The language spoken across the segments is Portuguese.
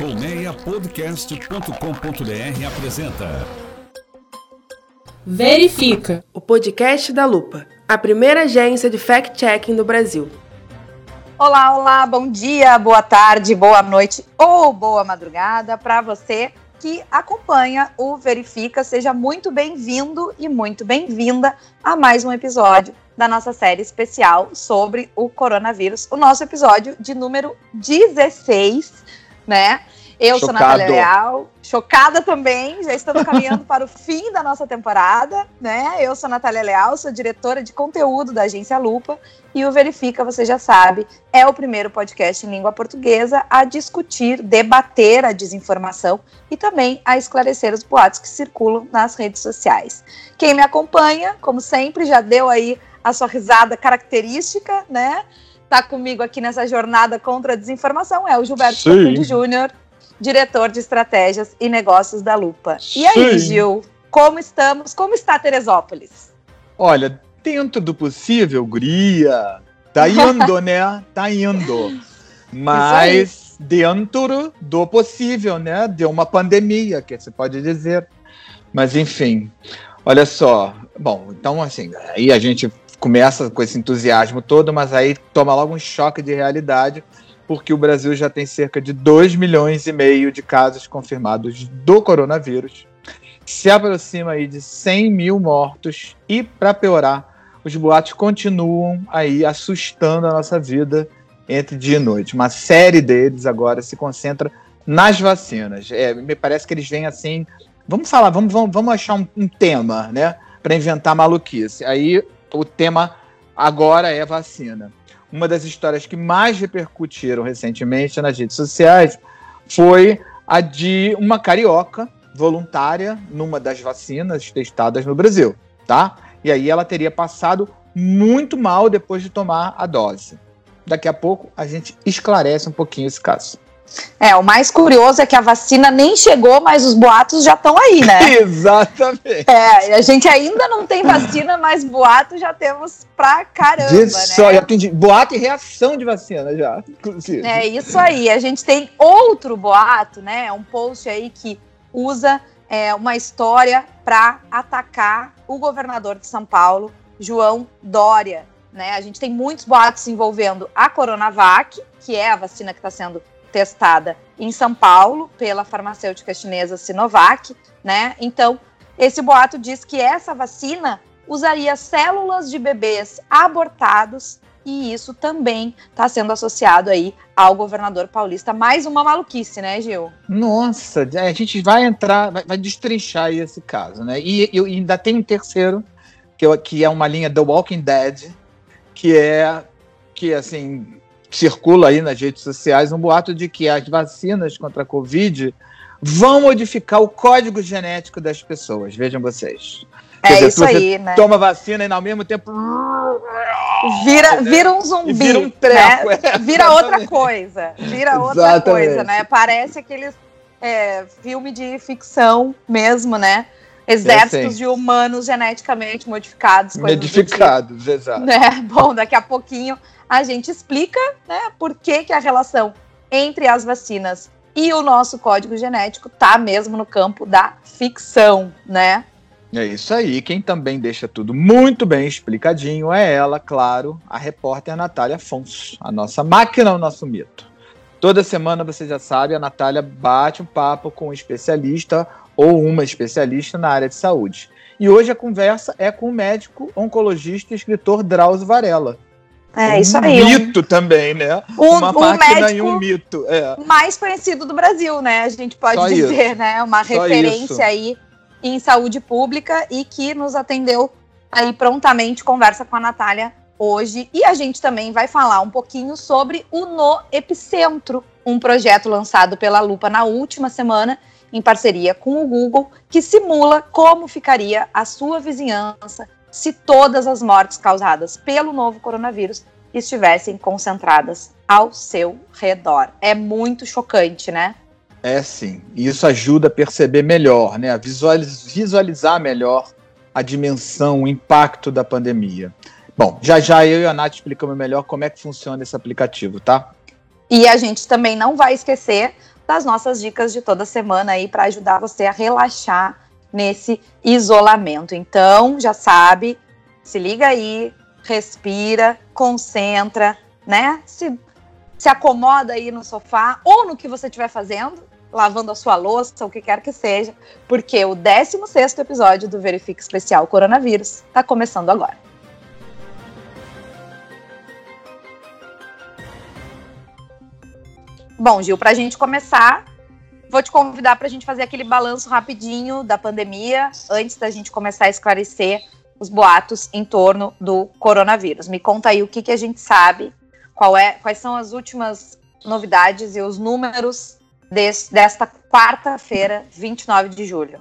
Colmeiapodcast.com.br apresenta Verifica, o podcast da Lupa, a primeira agência de fact-checking do Brasil. Olá, olá, bom dia, boa tarde, boa noite ou boa madrugada para você que acompanha o Verifica. Seja muito bem-vindo e muito bem-vinda a mais um episódio da nossa série especial sobre o coronavírus, o nosso episódio de número 16, né? Eu Chocado. sou Natália Leal, chocada também, já estamos caminhando para o fim da nossa temporada, né? Eu sou Natália Leal, sou diretora de conteúdo da agência Lupa e o Verifica, você já sabe, é o primeiro podcast em língua portuguesa a discutir, debater a desinformação e também a esclarecer os boatos que circulam nas redes sociais. Quem me acompanha, como sempre, já deu aí a sua risada característica, né? Tá comigo aqui nessa jornada contra a desinformação é o Gilberto Facundi Júnior, diretor de estratégias e negócios da Lupa. E aí, Gil, como estamos? Como está Teresópolis? Olha, dentro do possível, Guria, tá indo, né? Tá indo. Mas dentro do possível, né? De uma pandemia, que você pode dizer. Mas enfim, olha só. Bom, então assim, aí a gente começa com esse entusiasmo todo, mas aí toma logo um choque de realidade porque o Brasil já tem cerca de 2 milhões e meio de casos confirmados do coronavírus, se aproxima aí de 100 mil mortos e, para piorar, os boatos continuam aí assustando a nossa vida entre dia e noite. Uma série deles agora se concentra nas vacinas. É, me parece que eles vêm assim. Vamos falar, vamos, vamos, vamos achar um, um tema, né? Para inventar maluquice. Aí o tema agora é vacina uma das histórias que mais repercutiram recentemente nas redes sociais foi a de uma carioca voluntária numa das vacinas testadas no Brasil, tá? E aí ela teria passado muito mal depois de tomar a dose. Daqui a pouco a gente esclarece um pouquinho esse caso. É, o mais curioso é que a vacina nem chegou, mas os boatos já estão aí, né? Exatamente. É, a gente ainda não tem vacina, mas boatos já temos pra caramba, de né? Só, já tem boato e reação de vacina já, inclusive. É isso aí. A gente tem outro boato, né? Um post aí que usa é, uma história para atacar o governador de São Paulo, João Dória. Né? A gente tem muitos boatos envolvendo a Coronavac, que é a vacina que está sendo testada em São Paulo pela farmacêutica chinesa Sinovac, né? Então, esse boato diz que essa vacina usaria células de bebês abortados e isso também está sendo associado aí ao governador paulista. Mais uma maluquice, né, Gil? Nossa, a gente vai entrar, vai, vai destrinchar esse caso, né? E, e, ainda tem um terceiro, que, que é uma linha The Walking Dead, que é que assim circula aí nas redes sociais um boato de que as vacinas contra a Covid vão modificar o código genético das pessoas. Vejam vocês. É dizer, isso aí, né? Toma vacina e ao mesmo tempo. Vira, vira um zumbi. E vira um treco. Né? É, vira outra coisa. Vira outra coisa, né? Parece aqueles é, filme de ficção mesmo, né? Exércitos de humanos geneticamente modificados. Modificados, tipo, exato. Né? Bom, daqui a pouquinho a gente explica né, por que, que a relação entre as vacinas e o nosso código genético tá mesmo no campo da ficção, né? É isso aí. Quem também deixa tudo muito bem explicadinho é ela, claro, a repórter Natália Afonso, a nossa máquina, o nosso mito. Toda semana, você já sabe, a Natália bate um papo com um especialista ou uma especialista na área de saúde. E hoje a conversa é com o médico, oncologista e escritor Drauzio Varela, é, um isso aí. mito um, também, né? Um, Uma um máquina e um mito. É. Mais conhecido do Brasil, né? A gente pode Só dizer, isso. né? Uma Só referência isso. aí em saúde pública e que nos atendeu aí prontamente. Conversa com a Natália hoje. E a gente também vai falar um pouquinho sobre o No Epicentro, um projeto lançado pela Lupa na última semana, em parceria com o Google, que simula como ficaria a sua vizinhança se todas as mortes causadas pelo novo coronavírus estivessem concentradas ao seu redor. É muito chocante, né? É sim. E isso ajuda a perceber melhor, né? A visualizar melhor a dimensão, o impacto da pandemia. Bom, já já eu e a Nath explicamos melhor como é que funciona esse aplicativo, tá? E a gente também não vai esquecer das nossas dicas de toda semana aí para ajudar você a relaxar nesse isolamento. Então, já sabe, se liga aí, respira, concentra, né? Se, se acomoda aí no sofá ou no que você estiver fazendo, lavando a sua louça, o que quer que seja, porque o 16 episódio do Verifique Especial Coronavírus está começando agora. Bom, Gil, para a gente começar, vou te convidar para a gente fazer aquele balanço rapidinho da pandemia, antes da gente começar a esclarecer os boatos em torno do coronavírus. Me conta aí o que, que a gente sabe, é, quais são as últimas novidades e os números desta quarta-feira, 29 de julho.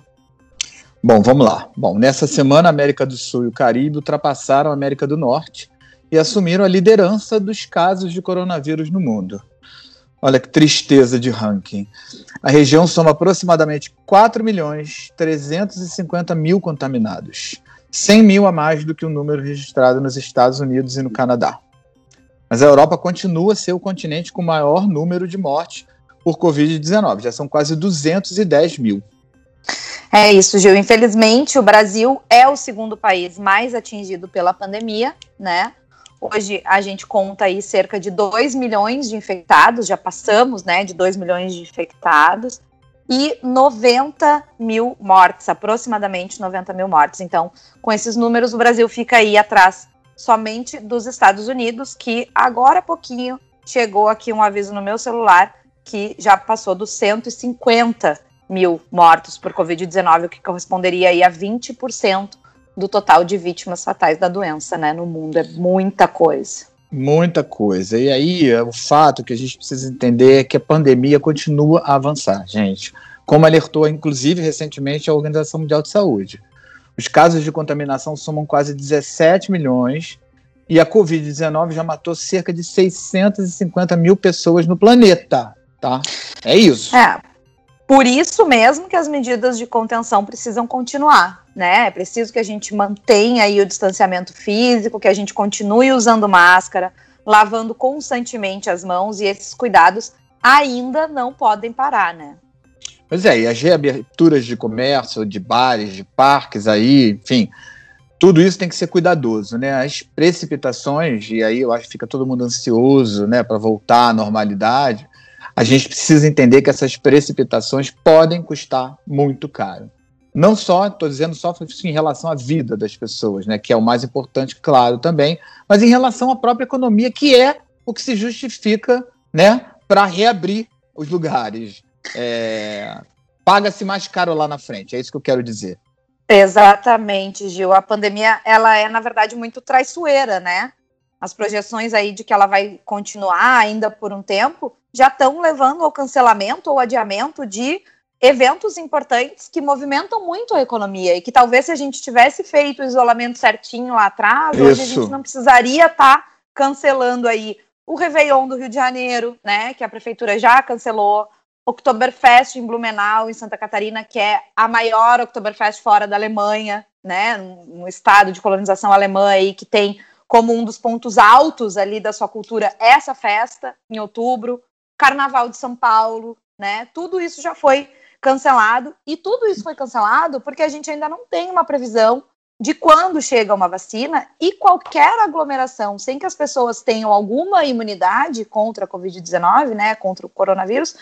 Bom, vamos lá. Bom, nessa semana, a América do Sul e o Caribe ultrapassaram a América do Norte e assumiram a liderança dos casos de coronavírus no mundo. Olha que tristeza de ranking. A região soma aproximadamente 4 milhões 350 mil contaminados, 100 mil a mais do que o número registrado nos Estados Unidos e no Canadá. Mas a Europa continua a ser o continente com maior número de mortes por Covid-19, já são quase 210 mil. É isso, Gil. Infelizmente, o Brasil é o segundo país mais atingido pela pandemia, né? Hoje a gente conta aí cerca de 2 milhões de infectados, já passamos né, de 2 milhões de infectados, e 90 mil mortes, aproximadamente 90 mil mortes. Então, com esses números, o Brasil fica aí atrás somente dos Estados Unidos, que agora há pouquinho chegou aqui um aviso no meu celular que já passou dos 150 mil mortos por Covid-19, o que corresponderia aí a 20% do total de vítimas fatais da doença, né, no mundo. É muita coisa. Muita coisa. E aí, o fato que a gente precisa entender é que a pandemia continua a avançar, gente. Como alertou, inclusive, recentemente a Organização Mundial de Saúde. Os casos de contaminação somam quase 17 milhões e a Covid-19 já matou cerca de 650 mil pessoas no planeta, tá? É isso. É, por isso mesmo que as medidas de contenção precisam continuar, né? É preciso que a gente mantenha aí o distanciamento físico, que a gente continue usando máscara, lavando constantemente as mãos e esses cuidados ainda não podem parar, né? Pois é, e as reaberturas de comércio, de bares, de parques aí, enfim, tudo isso tem que ser cuidadoso, né? As precipitações, e aí eu acho que fica todo mundo ansioso, né, para voltar à normalidade a gente precisa entender que essas precipitações podem custar muito caro. Não só, estou dizendo só em relação à vida das pessoas, né, que é o mais importante, claro, também, mas em relação à própria economia, que é o que se justifica né, para reabrir os lugares. É, Paga-se mais caro lá na frente, é isso que eu quero dizer. Exatamente, Gil. A pandemia, ela é, na verdade, muito traiçoeira, né? As projeções aí de que ela vai continuar ainda por um tempo já estão levando ao cancelamento ou adiamento de eventos importantes que movimentam muito a economia e que talvez se a gente tivesse feito o isolamento certinho lá atrás, Isso. hoje a gente não precisaria estar tá cancelando aí o Réveillon do Rio de Janeiro, né, que a prefeitura já cancelou, Oktoberfest em Blumenau, em Santa Catarina, que é a maior Oktoberfest fora da Alemanha, né, um estado de colonização alemã aí que tem como um dos pontos altos ali da sua cultura essa festa em outubro. Carnaval de São Paulo, né? Tudo isso já foi cancelado e tudo isso foi cancelado porque a gente ainda não tem uma previsão de quando chega uma vacina e qualquer aglomeração sem que as pessoas tenham alguma imunidade contra a Covid-19, né, contra o coronavírus,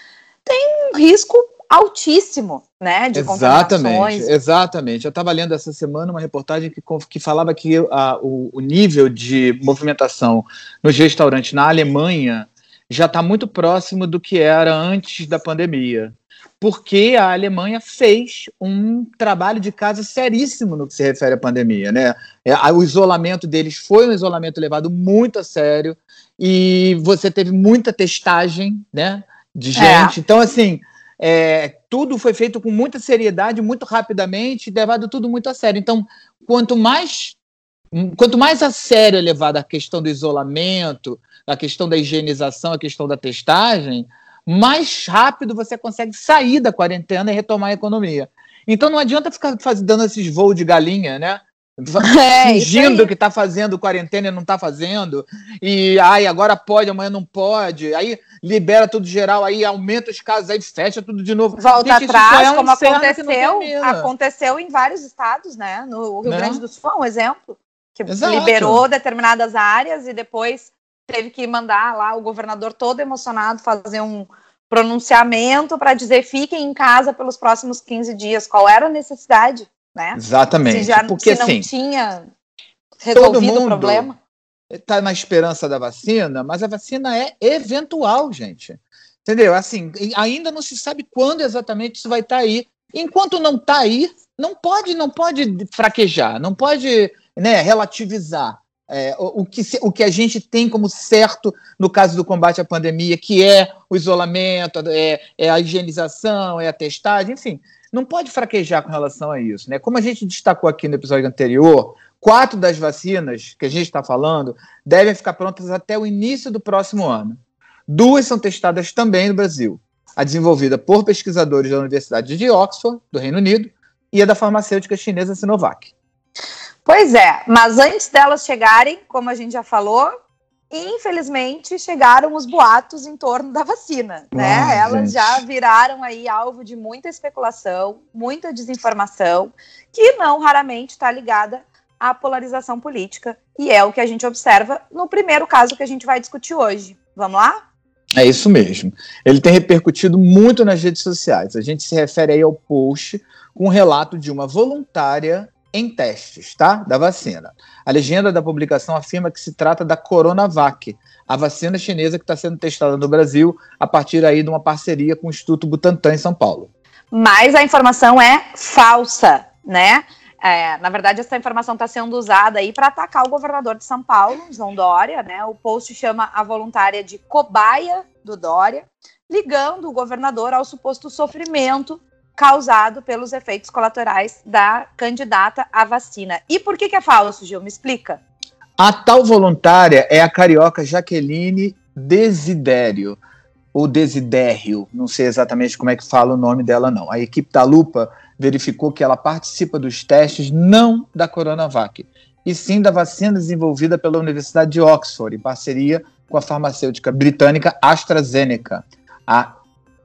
tem um risco altíssimo, né, de Exatamente, exatamente. Eu estava lendo essa semana uma reportagem que, que falava que a, o, o nível de movimentação nos restaurantes na Alemanha já está muito próximo do que era antes da pandemia, porque a Alemanha fez um trabalho de casa seríssimo no que se refere à pandemia, né? É, o isolamento deles foi um isolamento levado muito a sério e você teve muita testagem, né, de gente. É. Então, assim, é, tudo foi feito com muita seriedade, muito rapidamente, levado tudo muito a sério. Então, quanto mais quanto mais a sério é levada a questão do isolamento, a questão da higienização, a questão da testagem, mais rápido você consegue sair da quarentena e retomar a economia. Então não adianta ficar dando esses voos de galinha, né? É, fingindo que está fazendo quarentena e não está fazendo, e ai, agora pode, amanhã não pode, aí libera tudo geral, aí aumenta os casos, aí fecha tudo de novo. Volta Gente, atrás, é um como aconteceu, aconteceu em vários estados, né? No Rio né? Grande do Sul, um exemplo, que Exato. liberou determinadas áreas e depois teve que mandar lá o governador todo emocionado fazer um pronunciamento para dizer fiquem em casa pelos próximos 15 dias. Qual era a necessidade? Né? Exatamente. Se, já, Porque, se não assim, tinha resolvido o problema. Está na esperança da vacina, mas a vacina é eventual, gente. Entendeu? Assim, ainda não se sabe quando exatamente isso vai estar tá aí. Enquanto não está aí, não pode, não pode fraquejar, não pode né, relativizar. É, o, o, que, o que a gente tem como certo no caso do combate à pandemia, que é o isolamento, é, é a higienização, é a testagem, enfim não pode fraquejar com relação a isso. Né? Como a gente destacou aqui no episódio anterior, quatro das vacinas que a gente está falando devem ficar prontas até o início do próximo ano. Duas são testadas também no Brasil. A desenvolvida por pesquisadores da Universidade de Oxford, do Reino Unido, e a da farmacêutica chinesa Sinovac. Pois é, mas antes delas chegarem, como a gente já falou, infelizmente chegaram os boatos em torno da vacina, né? Elas gente. já viraram aí alvo de muita especulação, muita desinformação, que não raramente está ligada à polarização política, e é o que a gente observa no primeiro caso que a gente vai discutir hoje. Vamos lá? É isso mesmo. Ele tem repercutido muito nas redes sociais. A gente se refere aí ao post com um relato de uma voluntária em testes, tá? Da vacina. A legenda da publicação afirma que se trata da Coronavac, a vacina chinesa que está sendo testada no Brasil a partir aí de uma parceria com o Instituto Butantan em São Paulo. Mas a informação é falsa, né? É, na verdade, essa informação está sendo usada aí para atacar o governador de São Paulo, João Dória, né? O post chama a voluntária de cobaia do Dória, ligando o governador ao suposto sofrimento causado pelos efeitos colaterais da candidata à vacina. E por que, que é falso, Gil? Me explica. A tal voluntária é a carioca Jaqueline Desidério, ou Desidério, não sei exatamente como é que fala o nome dela, não. A equipe da Lupa verificou que ela participa dos testes não da Coronavac, e sim da vacina desenvolvida pela Universidade de Oxford, em parceria com a farmacêutica britânica AstraZeneca, a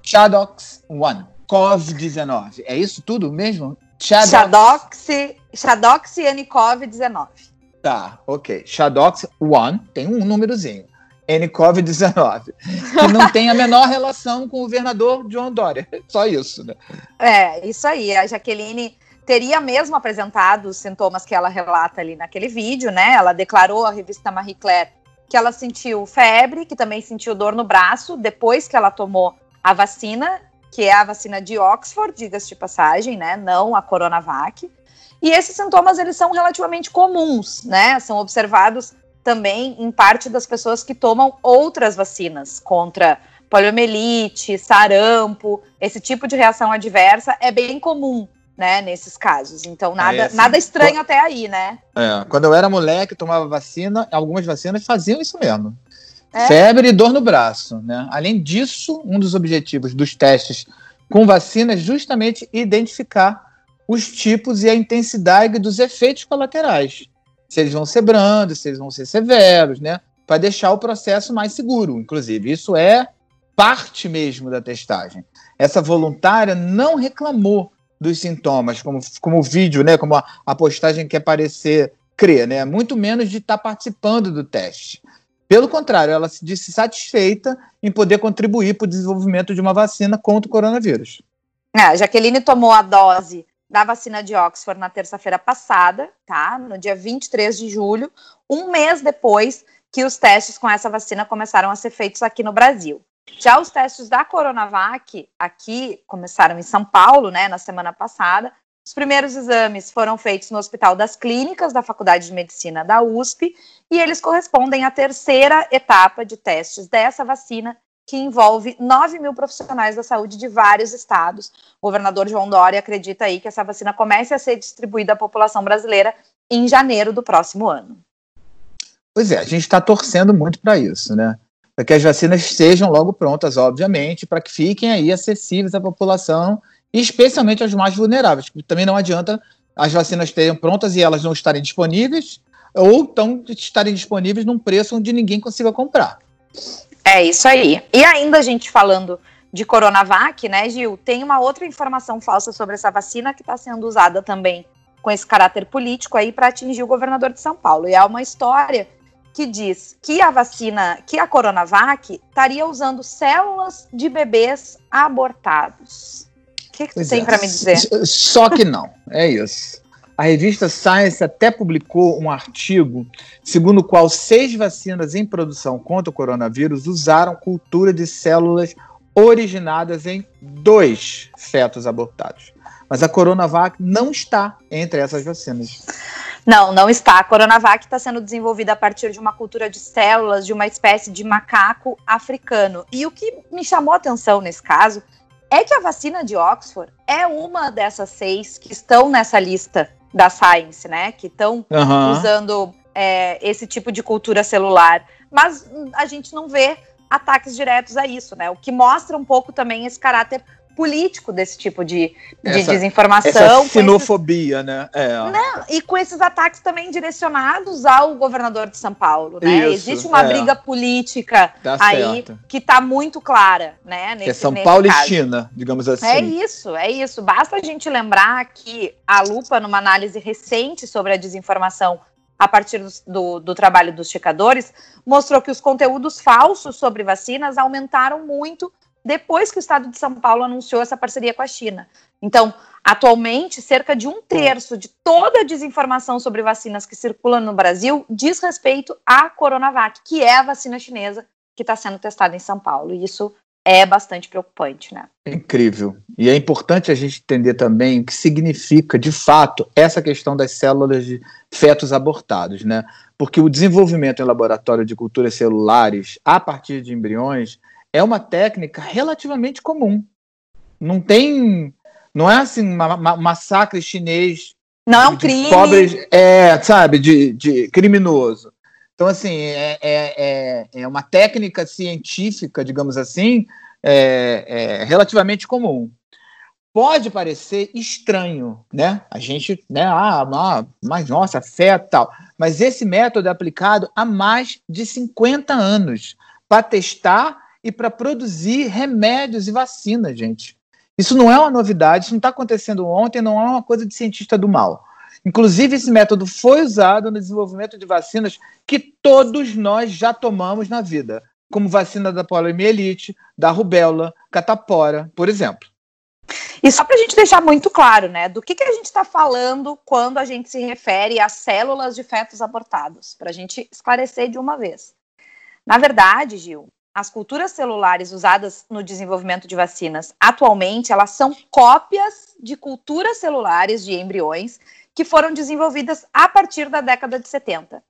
Chadox One. COVID-19. É isso tudo mesmo? Shadox, Shadox NCOV-19. Tá, ok. Shadox 1 tem um númerozinho. NCOV-19. Que não tem a menor relação com o governador John Dória. Só isso, né? É, isso aí. A Jaqueline teria mesmo apresentado os sintomas que ela relata ali naquele vídeo, né? Ela declarou à revista Marie Claire que ela sentiu febre, que também sentiu dor no braço depois que ela tomou a vacina que é a vacina de Oxford, diga-se de passagem, né? Não a Coronavac. E esses sintomas eles são relativamente comuns, né? São observados também em parte das pessoas que tomam outras vacinas contra poliomielite, sarampo, esse tipo de reação adversa é bem comum, né, nesses casos. Então nada, assim, nada estranho até aí, né? É, quando eu era moleque, tomava vacina, algumas vacinas faziam isso mesmo. É. Febre e dor no braço. Né? Além disso, um dos objetivos dos testes com vacina é justamente identificar os tipos e a intensidade dos efeitos colaterais. Se eles vão ser brandos, se eles vão ser severos, né? Para deixar o processo mais seguro, inclusive. Isso é parte mesmo da testagem. Essa voluntária não reclamou dos sintomas, como, como o vídeo, né? Como a, a postagem quer parecer crer, né? Muito menos de estar tá participando do teste. Pelo contrário, ela se disse satisfeita em poder contribuir para o desenvolvimento de uma vacina contra o coronavírus. É, a Jaqueline tomou a dose da vacina de Oxford na terça-feira passada, tá? No dia 23 de julho, um mês depois que os testes com essa vacina começaram a ser feitos aqui no Brasil. Já os testes da Coronavac aqui começaram em São Paulo, né, na semana passada, os primeiros exames foram feitos no Hospital das Clínicas da Faculdade de Medicina da USP e eles correspondem à terceira etapa de testes dessa vacina, que envolve 9 mil profissionais da saúde de vários estados. O governador João Dória acredita aí que essa vacina comece a ser distribuída à população brasileira em janeiro do próximo ano. Pois é, a gente está torcendo muito para isso, né? Para que as vacinas sejam logo prontas, obviamente, para que fiquem aí acessíveis à população especialmente aos mais vulneráveis. Também não adianta as vacinas estejam prontas e elas não estarem disponíveis, ou tão estarem disponíveis num preço onde ninguém consiga comprar. É isso aí. E ainda a gente falando de Coronavac, né, Gil? Tem uma outra informação falsa sobre essa vacina que está sendo usada também com esse caráter político aí para atingir o governador de São Paulo. E é uma história que diz que a vacina, que a Coronavac estaria usando células de bebês abortados. O que, que tu tem é. para me dizer? Só que não, é isso. A revista Science até publicou um artigo segundo o qual seis vacinas em produção contra o coronavírus usaram cultura de células originadas em dois fetos abortados. Mas a Coronavac não está entre essas vacinas. Não, não está. A Coronavac está sendo desenvolvida a partir de uma cultura de células de uma espécie de macaco africano. E o que me chamou a atenção nesse caso é que a vacina de Oxford é uma dessas seis que estão nessa lista da Science, né? Que estão uhum. usando é, esse tipo de cultura celular. Mas a gente não vê ataques diretos a isso, né? O que mostra um pouco também esse caráter político desse tipo de, de essa, desinformação. Essa sinofobia, esses, né? É. Não, e com esses ataques também direcionados ao governador de São Paulo, né? Isso, Existe uma é. briga política tá aí certo. que está muito clara, né? Nesse, que é São Paulo caso. e China, digamos assim. É isso, é isso. Basta a gente lembrar que a Lupa, numa análise recente sobre a desinformação a partir do, do, do, trabalho dos checadores, mostrou que os conteúdos falsos sobre vacinas aumentaram muito depois que o estado de São Paulo anunciou essa parceria com a China. Então, atualmente, cerca de um terço de toda a desinformação sobre vacinas que circula no Brasil diz respeito à Coronavac, que é a vacina chinesa que está sendo testada em São Paulo. E isso é bastante preocupante, né? É incrível. E é importante a gente entender também o que significa, de fato, essa questão das células de fetos abortados, né? Porque o desenvolvimento em laboratório de culturas celulares a partir de embriões é uma técnica relativamente comum. Não tem. Não é assim, massacre chinês. Não é um crime. Pobres, é, sabe, de, de criminoso. Então, assim, é, é, é, é uma técnica científica, digamos assim, é, é relativamente comum. Pode parecer estranho, né? A gente, né? Ah, ah, mas nossa, fé tal. Mas esse método é aplicado há mais de 50 anos para testar e para produzir remédios e vacinas, gente. Isso não é uma novidade, isso não está acontecendo ontem, não é uma coisa de cientista do mal. Inclusive, esse método foi usado no desenvolvimento de vacinas que todos nós já tomamos na vida, como vacina da poliomielite, da rubéola, catapora, por exemplo. E só para a gente deixar muito claro, né, do que, que a gente está falando quando a gente se refere às células de fetos abortados, para a gente esclarecer de uma vez. Na verdade, Gil, as culturas celulares usadas no desenvolvimento de vacinas atualmente, elas são cópias de culturas celulares de embriões que foram desenvolvidas a partir da década de 70.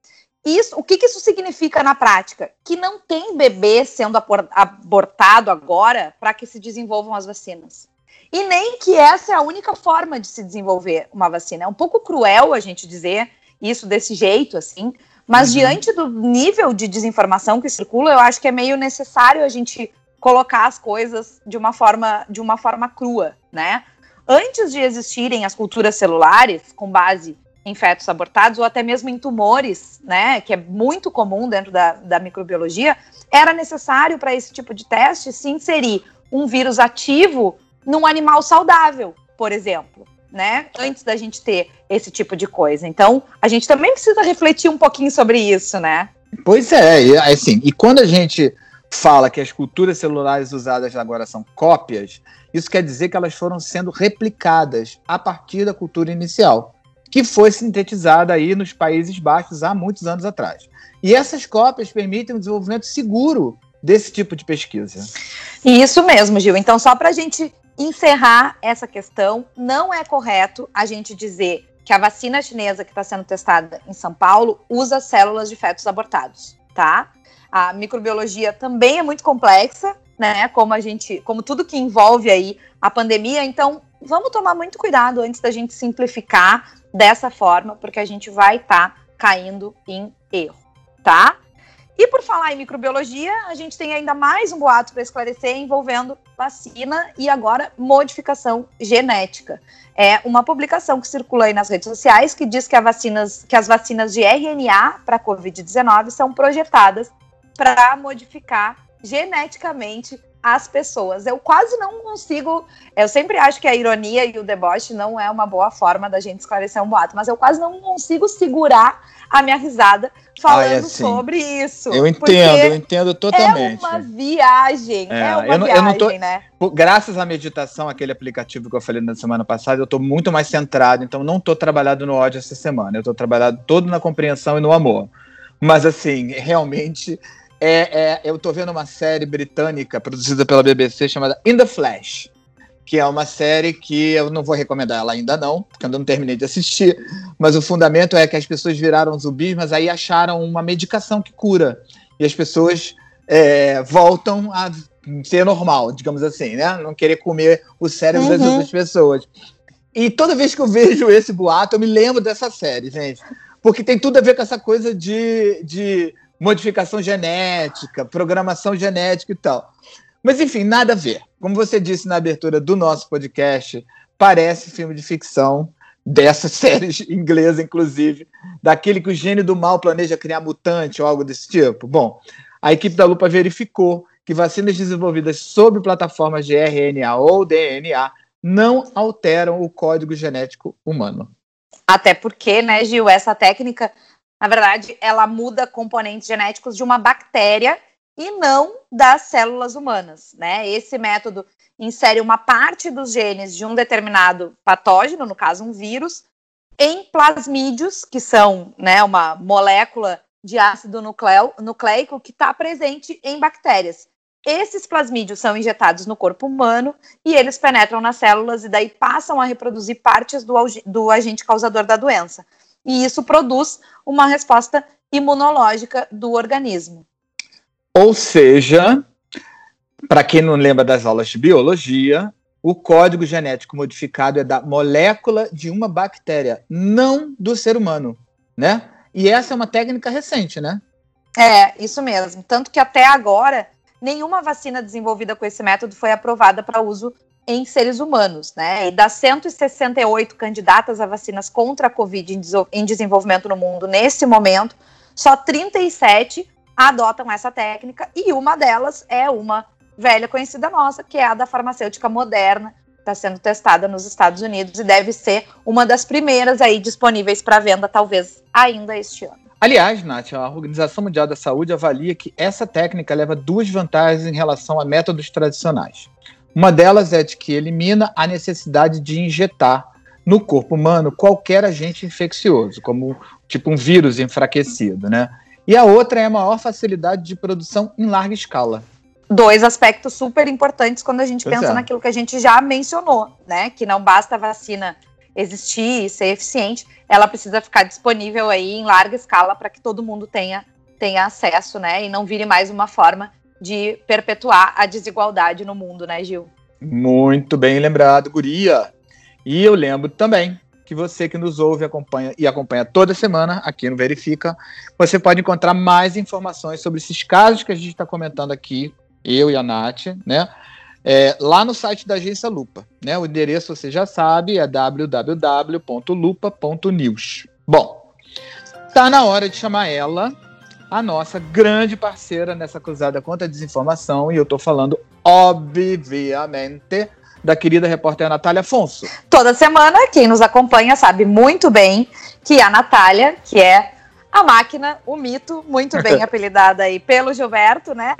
Isso, o que, que isso significa na prática? Que não tem bebê sendo abortado agora para que se desenvolvam as vacinas. E nem que essa é a única forma de se desenvolver uma vacina. É um pouco cruel a gente dizer isso desse jeito, assim, mas uhum. diante do nível de desinformação que circula, eu acho que é meio necessário a gente colocar as coisas de uma forma, de uma forma crua, né? Antes de existirem as culturas celulares, com base em fetos abortados ou até mesmo em tumores, né, que é muito comum dentro da, da microbiologia, era necessário para esse tipo de teste se inserir um vírus ativo num animal saudável, por exemplo né? Antes da gente ter esse tipo de coisa. Então, a gente também precisa refletir um pouquinho sobre isso, né? Pois é, e, assim, e quando a gente fala que as culturas celulares usadas agora são cópias, isso quer dizer que elas foram sendo replicadas a partir da cultura inicial, que foi sintetizada aí nos Países Baixos há muitos anos atrás. E essas cópias permitem um desenvolvimento seguro desse tipo de pesquisa. Isso mesmo, Gil. Então, só para a gente encerrar essa questão, não é correto a gente dizer que a vacina chinesa que está sendo testada em São Paulo usa células de fetos abortados, tá? A microbiologia também é muito complexa, né? Como a gente, como tudo que envolve aí a pandemia, então vamos tomar muito cuidado antes da gente simplificar dessa forma, porque a gente vai estar tá caindo em erro, tá? E por falar em microbiologia, a gente tem ainda mais um boato para esclarecer envolvendo vacina e agora modificação genética. É uma publicação que circula aí nas redes sociais que diz que, vacinas, que as vacinas de RNA para Covid-19 são projetadas para modificar geneticamente as pessoas. Eu quase não consigo. Eu sempre acho que a ironia e o deboche não é uma boa forma da gente esclarecer um boato, mas eu quase não consigo segurar a minha risada falando ah, é assim. sobre isso. Eu entendo, eu entendo totalmente. É uma viagem, é, é uma eu não, viagem, eu não tô, né? Graças à meditação, aquele aplicativo que eu falei na semana passada, eu estou muito mais centrado, então não estou trabalhado no ódio essa semana, eu estou trabalhado todo na compreensão e no amor. Mas assim, realmente é, é, eu tô vendo uma série britânica produzida pela BBC chamada In the Flash, que é uma série que eu não vou recomendar ela ainda não, porque eu não terminei de assistir, mas o fundamento é que as pessoas viraram zumbis, mas aí acharam uma medicação que cura, e as pessoas é, voltam a ser normal, digamos assim, né? Não querer comer o cérebro uhum. das outras pessoas. E toda vez que eu vejo esse boato, eu me lembro dessa série, gente. Porque tem tudo a ver com essa coisa de, de modificação genética, programação genética e tal. Mas, enfim, nada a ver. Como você disse na abertura do nosso podcast, parece filme de ficção, dessa série inglesa, inclusive, daquele que o gênio do mal planeja criar mutante ou algo desse tipo. Bom, a equipe da Lupa verificou que vacinas desenvolvidas sob plataformas de RNA ou DNA não alteram o código genético humano. Até porque, né, Gil, essa técnica na verdade, ela muda componentes genéticos de uma bactéria e não das células humanas, né? Esse método insere uma parte dos genes de um determinado patógeno, no caso um vírus, em plasmídios, que são né, uma molécula de ácido nucleo, nucleico que está presente em bactérias. Esses plasmídios são injetados no corpo humano e eles penetram nas células e daí passam a reproduzir partes do, do agente causador da doença e isso produz uma resposta imunológica do organismo. Ou seja, para quem não lembra das aulas de biologia, o código genético modificado é da molécula de uma bactéria, não do ser humano, né? E essa é uma técnica recente, né? É, isso mesmo. Tanto que até agora, nenhuma vacina desenvolvida com esse método foi aprovada para uso em seres humanos, né? E das 168 candidatas a vacinas contra a Covid em desenvolvimento no mundo nesse momento, só 37 adotam essa técnica e uma delas é uma velha conhecida nossa, que é a da farmacêutica moderna, está sendo testada nos Estados Unidos e deve ser uma das primeiras aí disponíveis para venda, talvez ainda este ano. Aliás, Nath, a Organização Mundial da Saúde avalia que essa técnica leva duas vantagens em relação a métodos tradicionais. Uma delas é de que elimina a necessidade de injetar no corpo humano qualquer agente infeccioso, como tipo um vírus enfraquecido, né? E a outra é a maior facilidade de produção em larga escala. Dois aspectos super importantes quando a gente pois pensa é. naquilo que a gente já mencionou, né? Que não basta a vacina existir e ser eficiente, ela precisa ficar disponível aí em larga escala para que todo mundo tenha, tenha acesso, né? E não vire mais uma forma de perpetuar a desigualdade no mundo, né, Gil? Muito bem lembrado, Guria. E eu lembro também que você que nos ouve acompanha e acompanha toda semana aqui no Verifica, você pode encontrar mais informações sobre esses casos que a gente está comentando aqui, eu e a Nath, né? É, lá no site da agência Lupa. Né? O endereço você já sabe, é www.lupa.news. Bom, tá na hora de chamar ela a nossa grande parceira nessa cruzada contra a desinformação, e eu estou falando, obviamente, da querida repórter Natália Afonso. Toda semana, quem nos acompanha sabe muito bem que a Natália, que é a máquina, o mito, muito bem apelidada aí pelo Gilberto, né?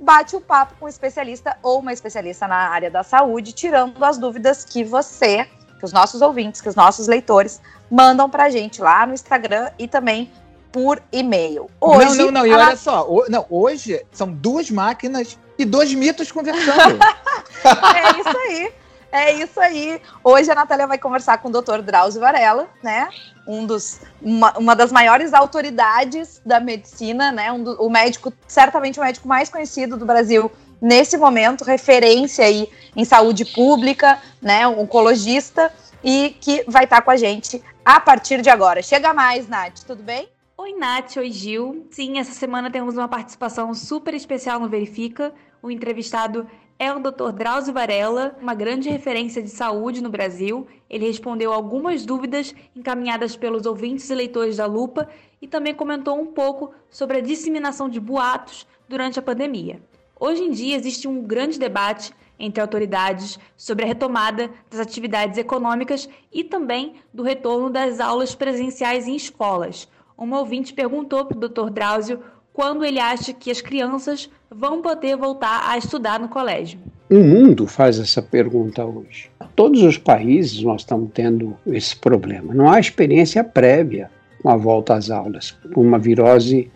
Bate o papo com um especialista ou uma especialista na área da saúde, tirando as dúvidas que você, que os nossos ouvintes, que os nossos leitores mandam pra gente lá no Instagram e também por e-mail. Hoje, não, não, não. E olha só, o, não, hoje são duas máquinas e dois mitos conversando. é isso aí. É isso aí. Hoje a Natália vai conversar com o Dr. Drauzio Varela, né? Um dos, uma, uma das maiores autoridades da medicina, né? Um do, o médico, certamente o médico mais conhecido do Brasil nesse momento, referência aí em saúde pública, né? Um oncologista e que vai estar com a gente a partir de agora. Chega mais, Nath, tudo bem? Oi, Nath, oi, Gil. Sim, essa semana temos uma participação super especial no Verifica. O entrevistado é o Dr. Drauzio Varela, uma grande referência de saúde no Brasil. Ele respondeu algumas dúvidas encaminhadas pelos ouvintes e leitores da Lupa e também comentou um pouco sobre a disseminação de boatos durante a pandemia. Hoje em dia existe um grande debate entre autoridades sobre a retomada das atividades econômicas e também do retorno das aulas presenciais em escolas. Uma ouvinte perguntou para o Dr. Drauzio quando ele acha que as crianças vão poder voltar a estudar no colégio? O mundo faz essa pergunta hoje. Todos os países nós estamos tendo esse problema. Não há experiência prévia com a volta às aulas, uma virose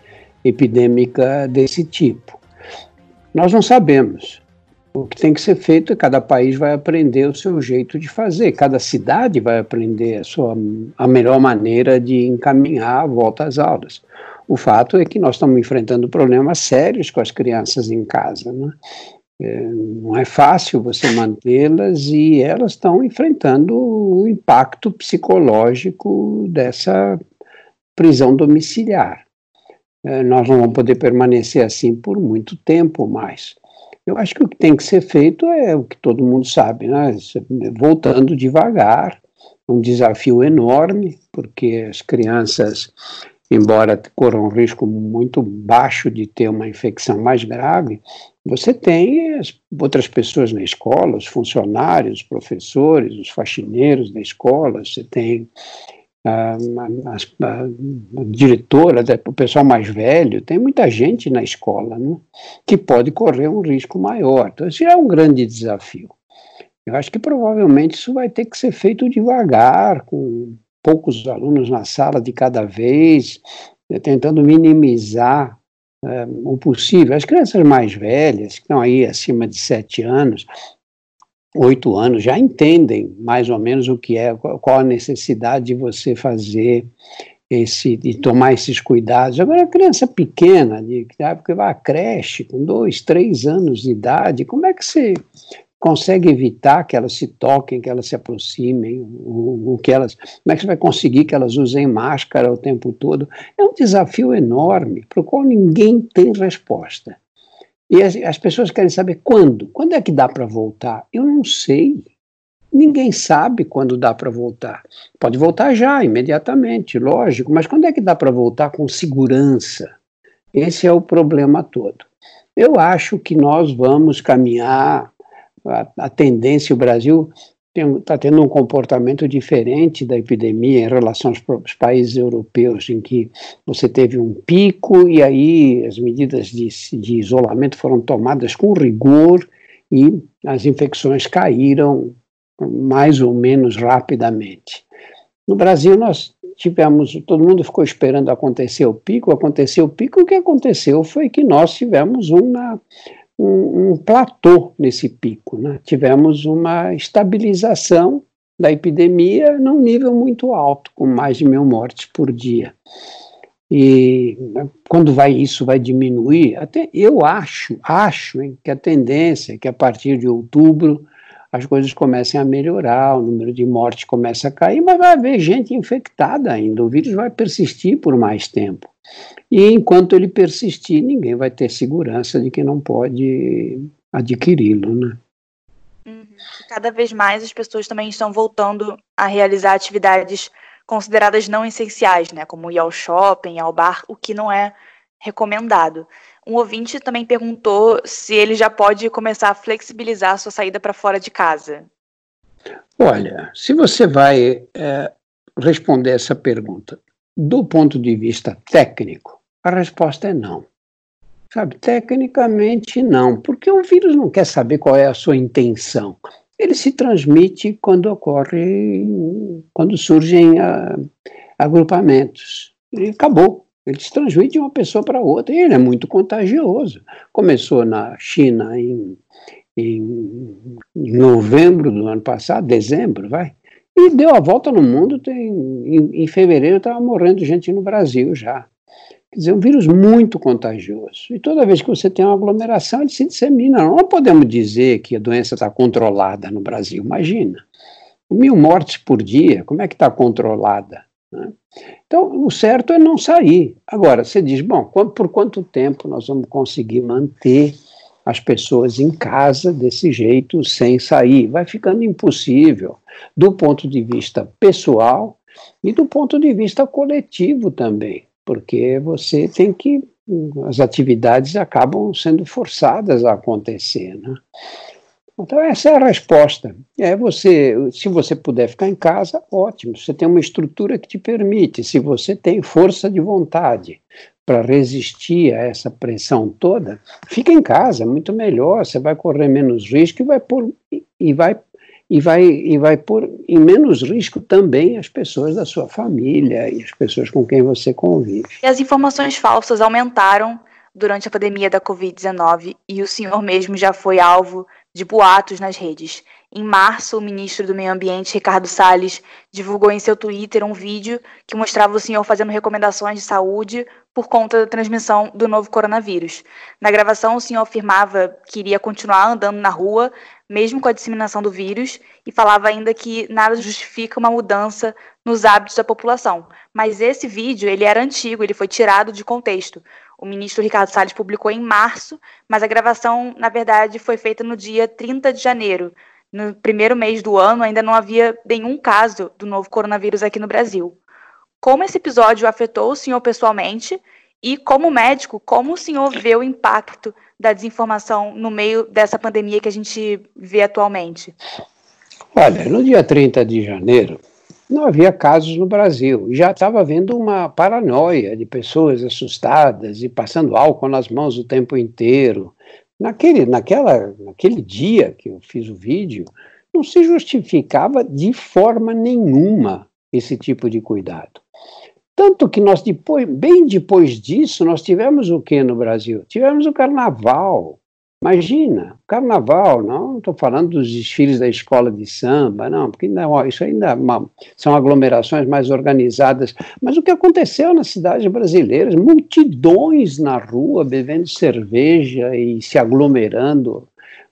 epidêmica desse tipo. Nós não sabemos. O que tem que ser feito é cada país vai aprender o seu jeito de fazer, cada cidade vai aprender a, sua, a melhor maneira de encaminhar a volta às aulas. O fato é que nós estamos enfrentando problemas sérios com as crianças em casa. Né? É, não é fácil você mantê-las e elas estão enfrentando o impacto psicológico dessa prisão domiciliar. É, nós não vamos poder permanecer assim por muito tempo mais. Eu acho que o que tem que ser feito é o que todo mundo sabe, né? voltando devagar, um desafio enorme, porque as crianças embora corram um risco muito baixo de ter uma infecção mais grave, você tem as outras pessoas na escola, os funcionários, os professores, os faxineiros da escola, você tem a, a, a, a diretora, o pessoal mais velho, tem muita gente na escola né, que pode correr um risco maior. Então, isso é um grande desafio. Eu acho que provavelmente isso vai ter que ser feito devagar, com poucos alunos na sala de cada vez, né, tentando minimizar é, o possível. As crianças mais velhas, que estão aí acima de sete anos, oito anos, já entendem mais ou menos o que é, qual a necessidade de você fazer esse, de tomar esses cuidados. Agora, a criança pequena, de, que vai à creche, com dois, três anos de idade, como é que você consegue evitar que elas se toquem, que elas se aproximem, o, o, que elas, como é que você vai conseguir que elas usem máscara o tempo todo? É um desafio enorme para o qual ninguém tem resposta. E as, as pessoas querem saber quando. Quando é que dá para voltar? Eu não sei. Ninguém sabe quando dá para voltar. Pode voltar já, imediatamente, lógico, mas quando é que dá para voltar com segurança? Esse é o problema todo. Eu acho que nós vamos caminhar a, a tendência, o Brasil está tendo um comportamento diferente da epidemia em relação aos, aos, países europeus, em que você teve um pico e aí as medidas de, de isolamento foram tomadas com rigor e as infecções caíram mais ou menos rapidamente. No Brasil, nós tivemos, todo mundo ficou esperando acontecer o pico, aconteceu o pico, o que aconteceu foi que nós tivemos uma um, um platô nesse pico. Né? Tivemos uma estabilização da epidemia num nível muito alto, com mais de mil mortes por dia. E né, quando vai isso vai diminuir, até eu acho, acho hein, que a tendência é que a partir de outubro as coisas comecem a melhorar, o número de mortes começa a cair, mas vai haver gente infectada ainda, o vírus vai persistir por mais tempo. E enquanto ele persistir, ninguém vai ter segurança de que não pode adquiri-lo, né? Uhum. Cada vez mais as pessoas também estão voltando a realizar atividades consideradas não essenciais, né, como ir ao shopping, ao bar, o que não é recomendado. Um ouvinte também perguntou se ele já pode começar a flexibilizar a sua saída para fora de casa. Olha, se você vai é, responder essa pergunta do ponto de vista técnico, a resposta é não. Sabe, tecnicamente não, porque o vírus não quer saber qual é a sua intenção. Ele se transmite quando ocorre, quando surgem uh, agrupamentos. E acabou. Ele se transmite de uma pessoa para outra. E ele é muito contagioso. Começou na China em, em novembro do ano passado, dezembro, vai. E deu a volta no mundo, tem, em, em fevereiro estava morrendo gente no Brasil já. Quer dizer, um vírus muito contagioso. E toda vez que você tem uma aglomeração, ele se dissemina. Não podemos dizer que a doença está controlada no Brasil, imagina. Mil mortes por dia, como é que está controlada? Né? Então, o certo é não sair. Agora, você diz, bom, por quanto tempo nós vamos conseguir manter as pessoas em casa desse jeito, sem sair? Vai ficando impossível, do ponto de vista pessoal e do ponto de vista coletivo também, porque você tem que. As atividades acabam sendo forçadas a acontecer. Né? Então, essa é a resposta. É você, se você puder ficar em casa, ótimo. Você tem uma estrutura que te permite. Se você tem força de vontade para resistir a essa pressão toda, fica em casa, muito melhor. Você vai correr menos risco e vai pôr, e vai e vai, e vai pôr em menos risco também as pessoas da sua família e as pessoas com quem você convive. E as informações falsas aumentaram durante a pandemia da Covid-19 e o senhor mesmo já foi alvo de boatos nas redes. Em março, o ministro do Meio Ambiente, Ricardo Salles, divulgou em seu Twitter um vídeo que mostrava o senhor fazendo recomendações de saúde por conta da transmissão do novo coronavírus. Na gravação, o senhor afirmava que iria continuar andando na rua, mesmo com a disseminação do vírus, e falava ainda que nada justifica uma mudança nos hábitos da população. Mas esse vídeo, ele era antigo, ele foi tirado de contexto. O ministro Ricardo Salles publicou em março, mas a gravação, na verdade, foi feita no dia 30 de janeiro. No primeiro mês do ano, ainda não havia nenhum caso do novo coronavírus aqui no Brasil como esse episódio afetou o senhor pessoalmente e, como médico, como o senhor vê o impacto da desinformação no meio dessa pandemia que a gente vê atualmente? Olha, no dia 30 de janeiro, não havia casos no Brasil. Já estava havendo uma paranoia de pessoas assustadas e passando álcool nas mãos o tempo inteiro. Naquele, naquela, naquele dia que eu fiz o vídeo, não se justificava de forma nenhuma esse tipo de cuidado. Tanto que nós depois, bem depois disso, nós tivemos o que no Brasil? Tivemos o carnaval. Imagina, carnaval, não estou falando dos desfiles da escola de samba, não, porque ainda, isso ainda é são aglomerações mais organizadas. Mas o que aconteceu nas cidades brasileiras? Multidões na rua bebendo cerveja e se aglomerando,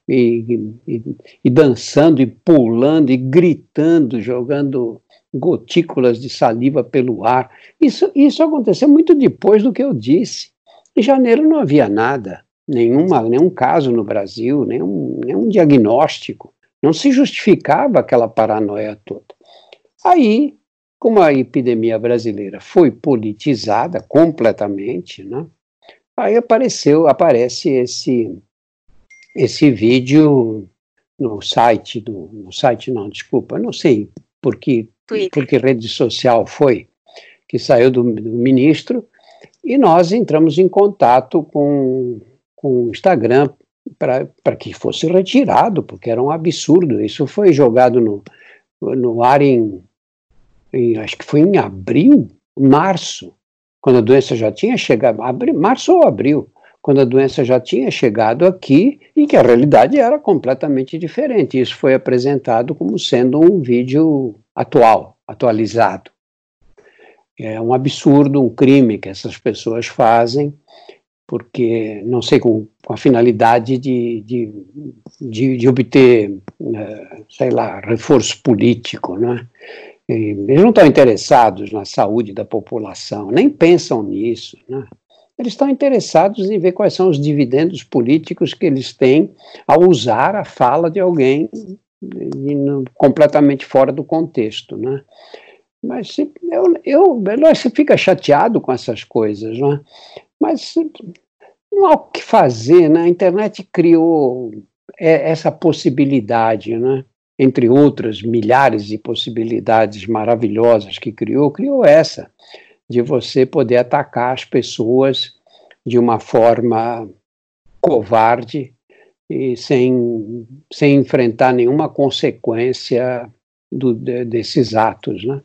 e, e, e dançando, e pulando, e gritando, jogando gotículas de saliva pelo ar. Isso, isso aconteceu muito depois do que eu disse. Em janeiro não havia nada, nenhuma, nenhum caso no Brasil, nenhum, nenhum diagnóstico. Não se justificava aquela paranoia toda. Aí, como a epidemia brasileira foi politizada completamente, né? Aí apareceu, aparece esse esse vídeo no site do, no site não, desculpa, não sei por que Twitter. porque rede social foi, que saiu do, do ministro, e nós entramos em contato com, com o Instagram para que fosse retirado, porque era um absurdo. Isso foi jogado no, no ar em, em, acho que foi em abril, março, quando a doença já tinha chegado, abril, março ou abril, quando a doença já tinha chegado aqui e que a realidade era completamente diferente. Isso foi apresentado como sendo um vídeo atual, atualizado. É um absurdo, um crime que essas pessoas fazem, porque, não sei, com, com a finalidade de, de, de, de obter, uh, sei lá, reforço político, né? Eles não estão interessados na saúde da população, nem pensam nisso, né? Eles estão interessados em ver quais são os dividendos políticos que eles têm ao usar a fala de alguém completamente fora do contexto, né? Mas eu, eu, você fica chateado com essas coisas, né? Mas não há o que fazer, né? A internet criou essa possibilidade, né? Entre outras milhares de possibilidades maravilhosas que criou, criou essa de você poder atacar as pessoas de uma forma covarde e sem, sem enfrentar nenhuma consequência do, de, desses atos, né?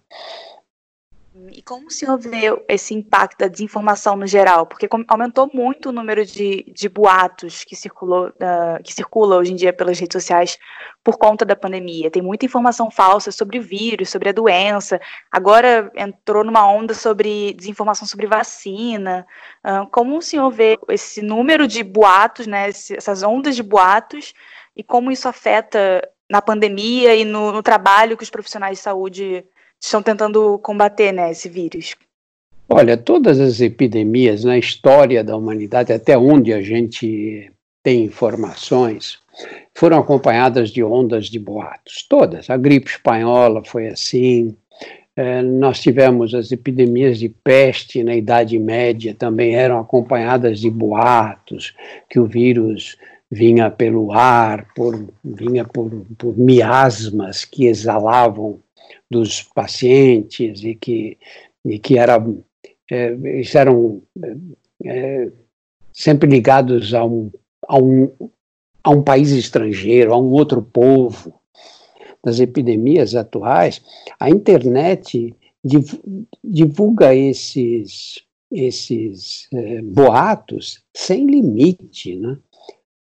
E como o senhor vê esse impacto da desinformação no geral? Porque aumentou muito o número de, de boatos que, circulou, uh, que circula hoje em dia pelas redes sociais por conta da pandemia. Tem muita informação falsa sobre o vírus, sobre a doença. Agora entrou numa onda sobre desinformação sobre vacina. Uh, como o senhor vê esse número de boatos, né, essas ondas de boatos, e como isso afeta na pandemia e no, no trabalho que os profissionais de saúde estão tentando combater né, esse vírus? Olha, todas as epidemias na história da humanidade, até onde a gente tem informações, foram acompanhadas de ondas de boatos. Todas. A gripe espanhola foi assim. É, nós tivemos as epidemias de peste na Idade Média, também eram acompanhadas de boatos, que o vírus vinha pelo ar, por, vinha por, por miasmas que exalavam dos pacientes e que, e que era, é, eram é, sempre ligados a um, a, um, a um país estrangeiro, a um outro povo. Das epidemias atuais, a internet divulga esses, esses é, boatos sem limite, né?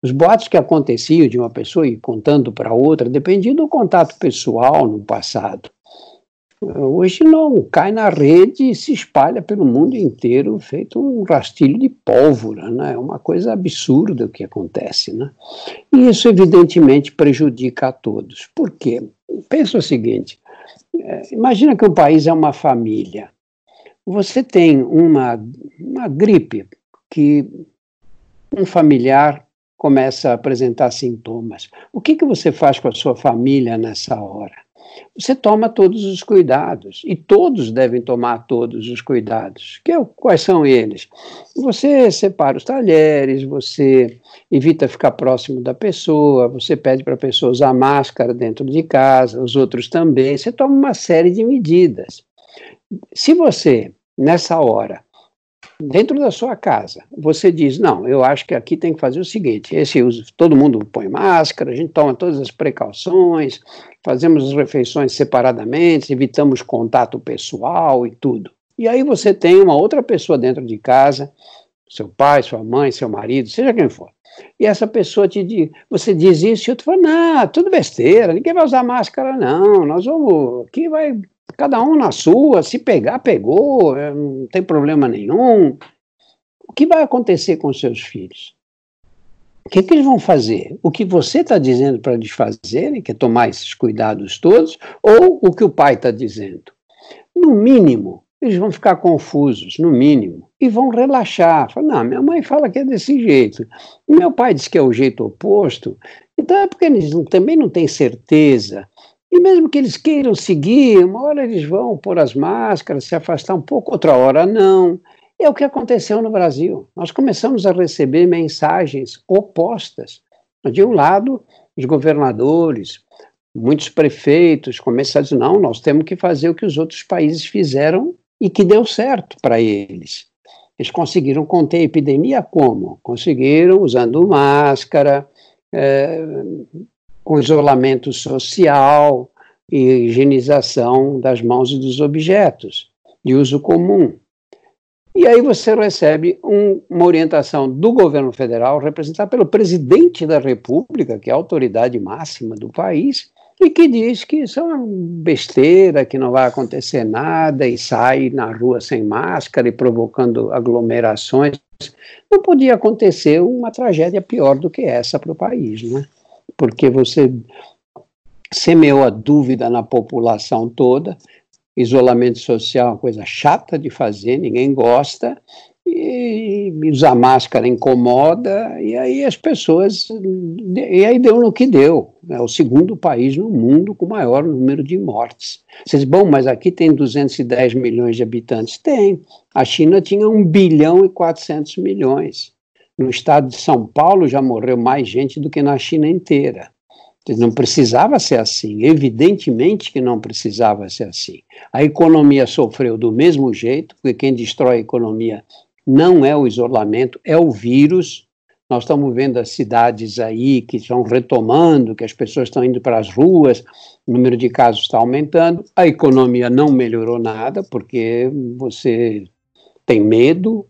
Os boatos que aconteciam de uma pessoa e contando para outra dependiam do contato pessoal no passado. Hoje não, cai na rede e se espalha pelo mundo inteiro, feito um rastilho de pólvora, né? É uma coisa absurda o que acontece, né? E isso evidentemente prejudica a todos. Por quê? Pensa o seguinte: é, imagina que o país é uma família. Você tem uma, uma gripe que um familiar começa a apresentar sintomas. O que, que você faz com a sua família nessa hora? Você toma todos os cuidados, e todos devem tomar todos os cuidados. Que, é quais são eles? Você separa os talheres, você evita ficar próximo da pessoa, você pede para a pessoa usar máscara dentro de casa, os outros também. Você toma uma série de medidas. Se você, nessa hora, dentro da sua casa, você diz, não, eu acho que aqui tem que fazer o seguinte, esse uso, todo mundo põe máscara, a gente toma todas as precauções, fazemos as refeições separadamente, evitamos contato pessoal e tudo. E aí você tem uma outra pessoa dentro de casa, seu pai, sua mãe, seu marido, seja quem for. E essa pessoa te diz, você diz isso e outro fala, não, tudo besteira, ninguém vai usar máscara, não, nós vamos, aqui vai cada um na sua, se pegar, pegou, é, não tem problema nenhum. O que vai acontecer com seus filhos? O que, que eles vão fazer? O que você está dizendo para eles fazerem, que é tomar esses cuidados todos, ou o que o pai está dizendo? No mínimo, eles vão ficar confusos, no mínimo, e vão relaxar. Falar, não, minha mãe fala que é desse jeito, meu pai diz que é o jeito oposto, então é porque eles também não têm certeza e mesmo que eles queiram seguir, uma hora eles vão pôr as máscaras, se afastar um pouco, outra hora não. É o que aconteceu no Brasil. Nós começamos a receber mensagens opostas. De um lado, os governadores, muitos prefeitos começaram a dizer: não, nós temos que fazer o que os outros países fizeram e que deu certo para eles. Eles conseguiram conter a epidemia como? Conseguiram usando máscara, é, com isolamento social e higienização das mãos e dos objetos de uso comum. E aí você recebe um, uma orientação do governo federal, representada pelo presidente da República, que é a autoridade máxima do país, e que diz que isso é uma besteira, que não vai acontecer nada, e sai na rua sem máscara e provocando aglomerações. Não podia acontecer uma tragédia pior do que essa para o país, né? Porque você semeou a dúvida na população toda. Isolamento social é uma coisa chata de fazer, ninguém gosta, e usar máscara incomoda, e aí as pessoas. E aí deu no que deu. É o segundo país no mundo com maior número de mortes. Você diz, bom, mas aqui tem 210 milhões de habitantes. Tem. A China tinha 1 bilhão e 400 milhões. No estado de São Paulo já morreu mais gente do que na China inteira. Não precisava ser assim, evidentemente que não precisava ser assim. A economia sofreu do mesmo jeito, porque quem destrói a economia não é o isolamento, é o vírus. Nós estamos vendo as cidades aí que estão retomando, que as pessoas estão indo para as ruas, o número de casos está aumentando, a economia não melhorou nada, porque você tem medo,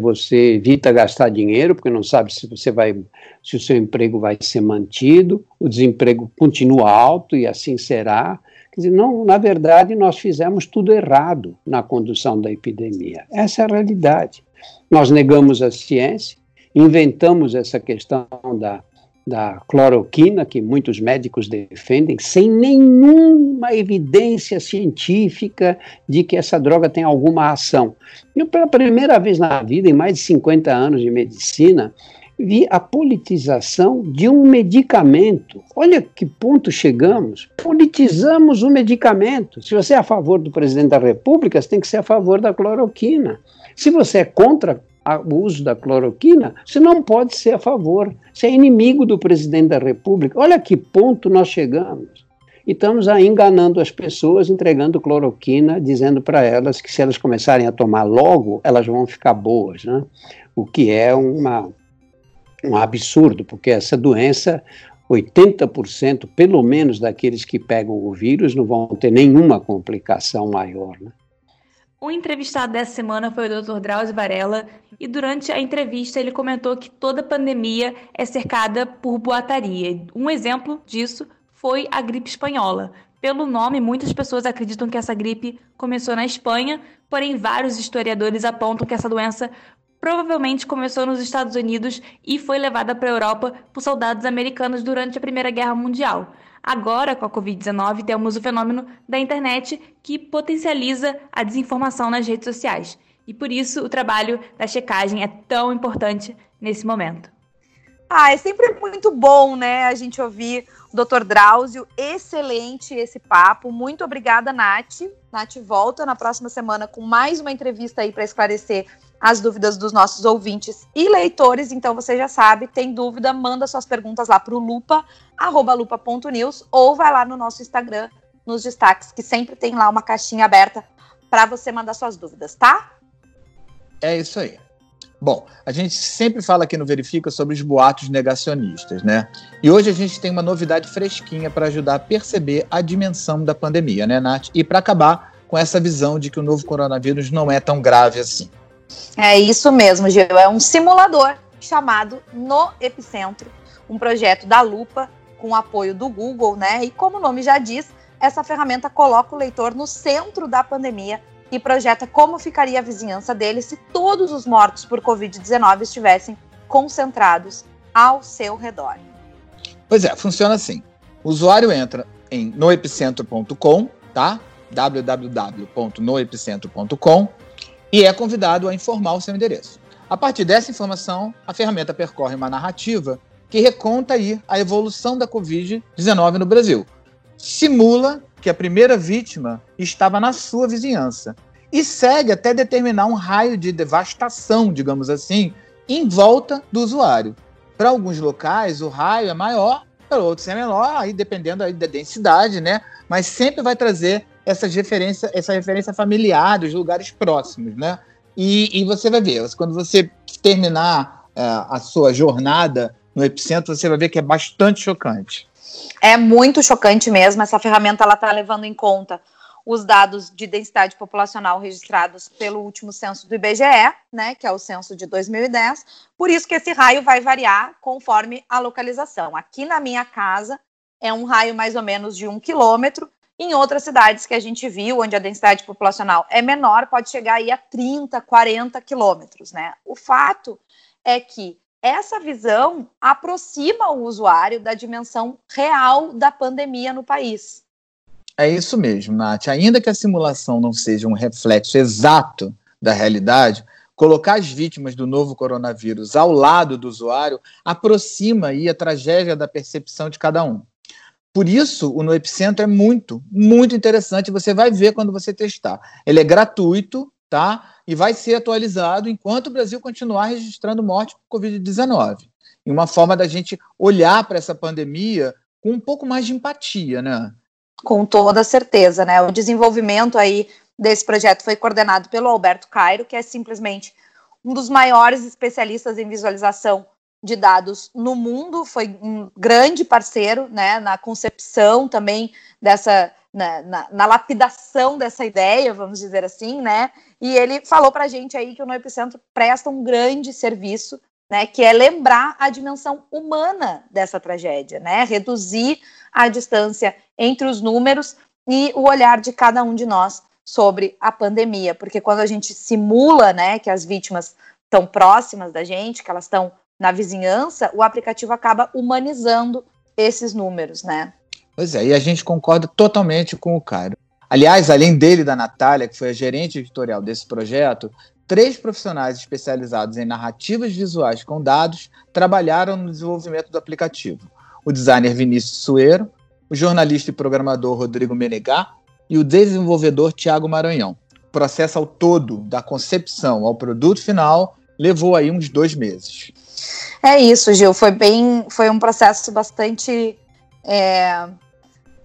você evita gastar dinheiro, porque não sabe se você vai, se o seu emprego vai ser mantido, o desemprego continua alto e assim será. Quer dizer, não, na verdade, nós fizemos tudo errado na condução da epidemia. Essa é a realidade. Nós negamos a ciência, inventamos essa questão da, da cloroquina, que muitos médicos defendem, sem nenhuma evidência científica de que essa droga tem alguma ação. Eu, pela primeira vez na vida, em mais de 50 anos de medicina, vi a politização de um medicamento. Olha que ponto chegamos. Politizamos o medicamento. Se você é a favor do presidente da República, você tem que ser a favor da cloroquina. Se você é contra o uso da cloroquina, você não pode ser a favor. Você é inimigo do presidente da República. Olha que ponto nós chegamos. E estamos aí enganando as pessoas, entregando cloroquina, dizendo para elas que se elas começarem a tomar logo, elas vão ficar boas, né? O que é uma, um absurdo, porque essa doença 80% pelo menos daqueles que pegam o vírus não vão ter nenhuma complicação maior. Né? O entrevistado dessa semana foi o Dr. Drauzio Varela e durante a entrevista ele comentou que toda pandemia é cercada por boataria. Um exemplo disso foi a gripe espanhola. Pelo nome, muitas pessoas acreditam que essa gripe começou na Espanha, porém vários historiadores apontam que essa doença provavelmente começou nos Estados Unidos e foi levada para a Europa por soldados americanos durante a Primeira Guerra Mundial. Agora, com a Covid-19, temos o fenômeno da internet que potencializa a desinformação nas redes sociais. E por isso o trabalho da checagem é tão importante nesse momento. Ah, é sempre muito bom, né, a gente ouvir o Dr. Drauzio. Excelente esse papo. Muito obrigada, Nath. Nath volta na próxima semana com mais uma entrevista aí para esclarecer as dúvidas dos nossos ouvintes e leitores. Então você já sabe, tem dúvida, manda suas perguntas lá para o lupa, arroba lupa.news, ou vai lá no nosso Instagram, nos destaques, que sempre tem lá uma caixinha aberta para você mandar suas dúvidas, tá? É isso aí. Bom, a gente sempre fala aqui no Verifica sobre os boatos negacionistas, né? E hoje a gente tem uma novidade fresquinha para ajudar a perceber a dimensão da pandemia, né, Nath? E para acabar com essa visão de que o novo coronavírus não é tão grave assim. É isso mesmo, Gil. É um simulador chamado No Epicentro, um projeto da Lupa com apoio do Google, né? E como o nome já diz, essa ferramenta coloca o leitor no centro da pandemia e projeta como ficaria a vizinhança dele se todos os mortos por Covid-19 estivessem concentrados ao seu redor. Pois é, funciona assim. O usuário entra em noepicentro.com, tá? www.noepicentro.com e é convidado a informar o seu endereço. A partir dessa informação, a ferramenta percorre uma narrativa que reconta aí a evolução da Covid-19 no Brasil. Simula que a primeira vítima estava na sua vizinhança e segue até determinar um raio de devastação, digamos assim, em volta do usuário. Para alguns locais, o raio é maior, para outros é menor, aí dependendo aí da densidade, né? Mas sempre vai trazer essa referência, essa referência familiar dos lugares próximos, né? E, e você vai ver, quando você terminar uh, a sua jornada no epicentro, você vai ver que é bastante chocante. É muito chocante mesmo. Essa ferramenta ela está levando em conta os dados de densidade populacional registrados pelo último censo do IBGE, né, que é o censo de 2010. Por isso que esse raio vai variar conforme a localização. Aqui na minha casa é um raio mais ou menos de um quilômetro, em outras cidades que a gente viu, onde a densidade populacional é menor, pode chegar aí a 30, 40 quilômetros, né? O fato é que essa visão aproxima o usuário da dimensão real da pandemia no país. É isso mesmo, Nath. Ainda que a simulação não seja um reflexo exato da realidade, colocar as vítimas do novo coronavírus ao lado do usuário aproxima aí a tragédia da percepção de cada um. Por isso, o No Epicentro é muito, muito interessante. Você vai ver quando você testar. Ele é gratuito, tá? E vai ser atualizado enquanto o Brasil continuar registrando morte por Covid-19. E uma forma da gente olhar para essa pandemia com um pouco mais de empatia, né? Com toda certeza, né? O desenvolvimento aí desse projeto foi coordenado pelo Alberto Cairo, que é simplesmente um dos maiores especialistas em visualização de dados no mundo, foi um grande parceiro né, na concepção também dessa, na, na, na, lapidação dessa ideia, vamos dizer assim, né? E ele falou para a gente aí que o No Epicentro presta um grande serviço, né? Que é lembrar a dimensão humana dessa tragédia, né? Reduzir a distância entre os números e o olhar de cada um de nós sobre a pandemia, porque quando a gente simula, né, que as vítimas estão próximas da gente, que elas estão na vizinhança, o aplicativo acaba humanizando esses números, né? Pois é, e a gente concorda totalmente com o Cairo. Aliás, além dele da Natália, que foi a gerente editorial desse projeto, três profissionais especializados em narrativas visuais com dados trabalharam no desenvolvimento do aplicativo. O designer Vinícius Sueiro, o jornalista e programador Rodrigo Menegá e o desenvolvedor Tiago Maranhão. O processo ao todo, da concepção ao produto final, levou aí uns dois meses. É isso, Gil. Foi bem, foi um processo bastante é,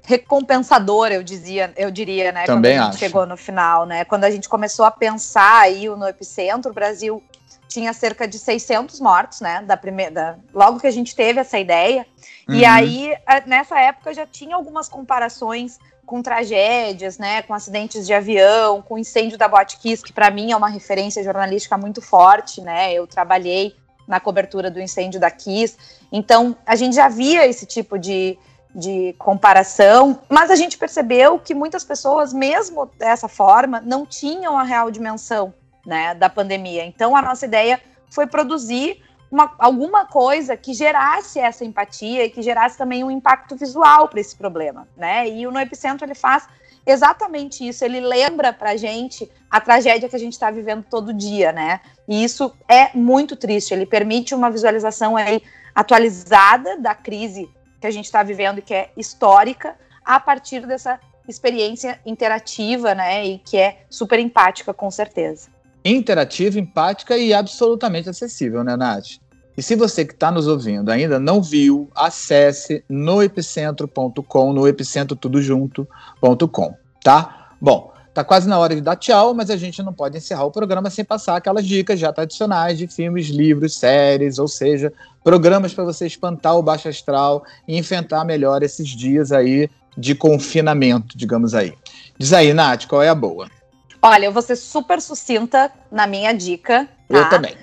recompensador, eu dizia, eu diria, né? Também quando a gente acho. chegou no final, né? Quando a gente começou a pensar aí no epicentro, o Brasil tinha cerca de 600 mortos, né? Da primeira, da- logo que a gente teve essa ideia. E Uhum. aí, a- nessa época já tinha algumas comparações com tragédias, né? Com acidentes de avião, com incêndio da Botkiss, que para mim é uma referência jornalística muito forte, né? Eu trabalhei na cobertura do incêndio da Kiss. Então, a gente já via esse tipo de, de comparação, mas a gente percebeu que muitas pessoas, mesmo dessa forma, não tinham a real dimensão né, da pandemia. Então, a nossa ideia foi produzir uma, alguma coisa que gerasse essa empatia e que gerasse também um impacto visual para esse problema. Né? E o No Epicentro ele faz exatamente isso. Ele lembra para gente a tragédia que a gente está vivendo todo dia, né? E isso é muito triste. Ele permite uma visualização aí atualizada da crise que a gente está vivendo e que é histórica a partir dessa experiência interativa, né? E que é super empática, com certeza. Interativa, empática e absolutamente acessível, né, Nath? E se você que está nos ouvindo ainda não viu, acesse noepicentro.com, no epicentro tudo junto.com, tá? Bom, tá quase na hora de dar tchau, mas a gente não pode encerrar o programa sem passar aquelas dicas já tradicionais de filmes, livros, séries, ou seja, programas para você espantar o baixo astral e enfrentar melhor esses dias aí de confinamento, digamos aí. Diz aí, Nath, qual é a boa? Olha, eu vou ser super sucinta na minha dica. Eu tá? também.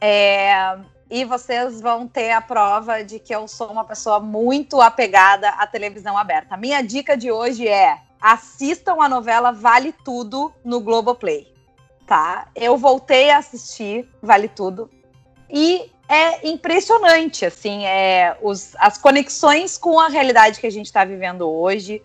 É, e vocês vão ter a prova de que eu sou uma pessoa muito apegada à televisão aberta. Minha dica de hoje é: assistam a novela Vale Tudo no Globoplay. Tá? Eu voltei a assistir Vale Tudo e é impressionante, assim, é, os, as conexões com a realidade que a gente está vivendo hoje,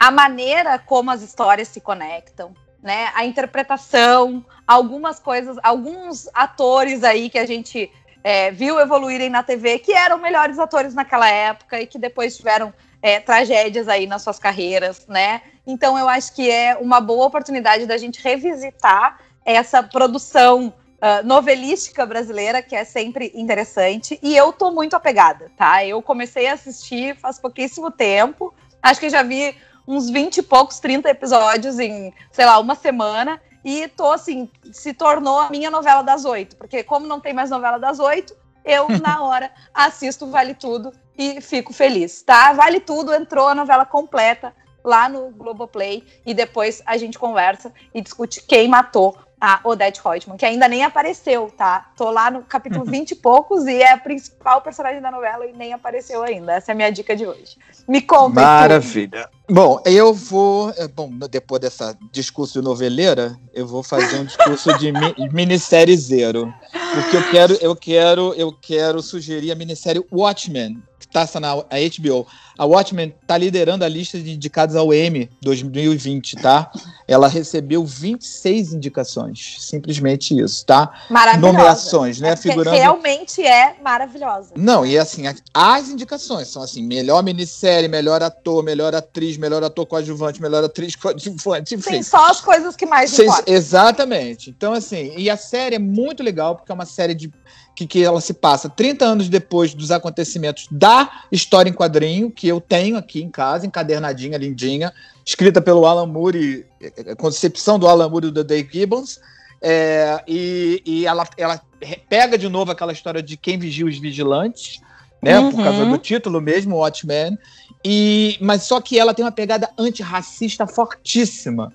a maneira como as histórias se conectam, né? A interpretação, algumas coisas, alguns atores aí que a gente é, viu evoluírem na TV, que eram melhores atores naquela época e que depois tiveram é, tragédias aí nas suas carreiras, né? Então eu acho que é uma boa oportunidade da gente revisitar essa produção uh, novelística brasileira, que é sempre interessante, e eu tô muito apegada, tá? Eu comecei a assistir faz pouquíssimo tempo, acho que já vi uns 20 e poucos, 30 episódios em, sei lá, uma semana, e tô assim, se tornou a minha novela das oito, porque como não tem mais novela das oito, eu, na hora, assisto Vale Tudo e fico feliz, tá? Vale Tudo entrou a novela completa lá no Globoplay e depois a gente conversa e discute quem matou a Odette Reutemann, que ainda nem apareceu, tá? Tô lá no capítulo 20 e poucos e é a principal personagem da novela e nem apareceu ainda. Essa é a minha dica de hoje. Me conta. Maravilha. Bom, eu vou. é, Bom, depois dessa discurso de noveleira, eu vou fazer um discurso de mi minissérie zero. Porque eu quero, eu quero, eu quero sugerir a minissérie Watchmen, que está na a HBO. A Watchmen está liderando a lista de indicados ao Emmy 2020, tá? Ela recebeu 26 indicações. Simplesmente isso, tá? Maravilhosa. Nomeações, né? É Figurando. Realmente é maravilhosa. Não, e assim, as indicações são assim: melhor minissérie, melhor ator, melhor atriz, melhor ator coadjuvante, melhor atriz coadjuvante, enfim. Sim, só as coisas que mais importam. exatamente. Então, assim, e a série é muito legal, porque é uma série de que, que ela se passa 30 anos depois dos acontecimentos da história em quadrinho, que eu tenho aqui em casa, encadernadinha, lindinha, escrita pelo Alan Moore, eh, eh, concepção do Alan Moore e do Dave Gibbons. É, e e ela, ela pega de novo aquela história de quem vigia os vigilantes, né? Por Uhum. causa do título mesmo, Watchmen. E, mas só que ela tem uma pegada antirracista fortíssima.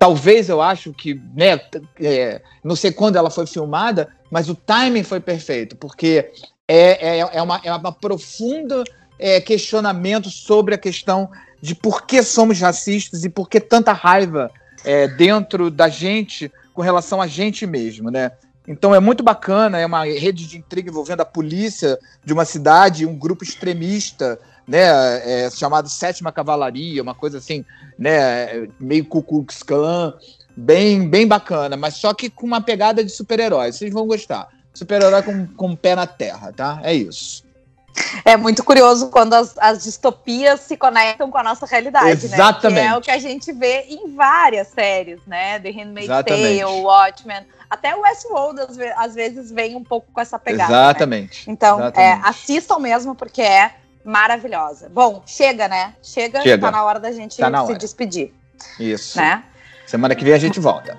Talvez eu acho que, né, é, não sei quando ela foi filmada, mas o timing foi perfeito, porque é, é, é, uma, é uma profunda é, questionamento sobre a questão de por que somos racistas e por que tanta raiva é, dentro da gente com relação a gente mesmo, né? Então é muito bacana, é uma rede de intriga envolvendo a polícia de uma cidade, um grupo extremista, né, é, chamado Sétima Cavalaria, uma coisa assim, né, meio Ku Klux Klan, bem, bem bacana, mas só que com uma pegada de super-herói. Vocês vão gostar. Super-herói com, com o pé na terra, tá? É isso. É muito curioso quando as, as, distopias se conectam com a nossa realidade, Exatamente. né? Que é o que a gente vê em várias séries, né? The Handmaid's Tale, Watchmen, até o Westworld às, às vezes vem um pouco com essa pegada. Né? Exatamente. Né? Então, Exatamente. É, assistam mesmo porque é maravilhosa. Bom, chega, né? Chega, chega. tá na hora da gente tá se despedir. Isso. Né? Semana que vem a gente volta.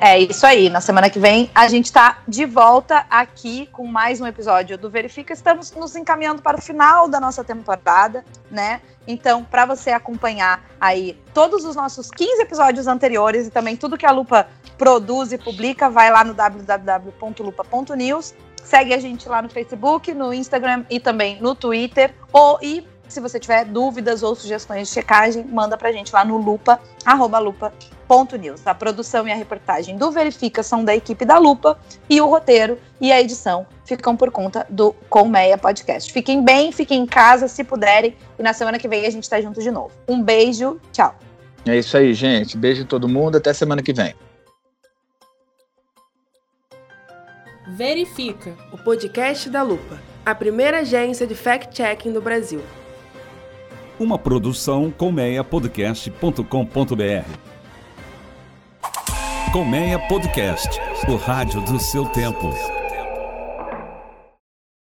É isso aí. Na semana que vem a gente está de volta aqui com mais um episódio do Verifica. Estamos nos encaminhando para o final da nossa temporada, né? Então, para você acompanhar aí todos os nossos 15 episódios anteriores e também tudo que a Lupa produz e publica, vai lá no www.lupa.news. Segue a gente lá no Facebook, no Instagram e também no Twitter. Ou e se você tiver dúvidas ou sugestões de checagem, manda pra gente lá no lupa, arroba lupa.news. A produção e a reportagem do Verifica são da equipe da Lupa e o roteiro e a edição ficam por conta do Colmeia Podcast. Fiquem bem, fiquem em casa se puderem e na semana que vem a gente tá junto de novo. Um beijo, tchau. É isso aí, gente. Beijo em todo mundo, até semana que vem. Verifica, o podcast da Lupa, a primeira agência de fact-checking do Brasil. Uma produção colmeiapodcast.com.br. Colmeia Podcast, o rádio do seu tempo.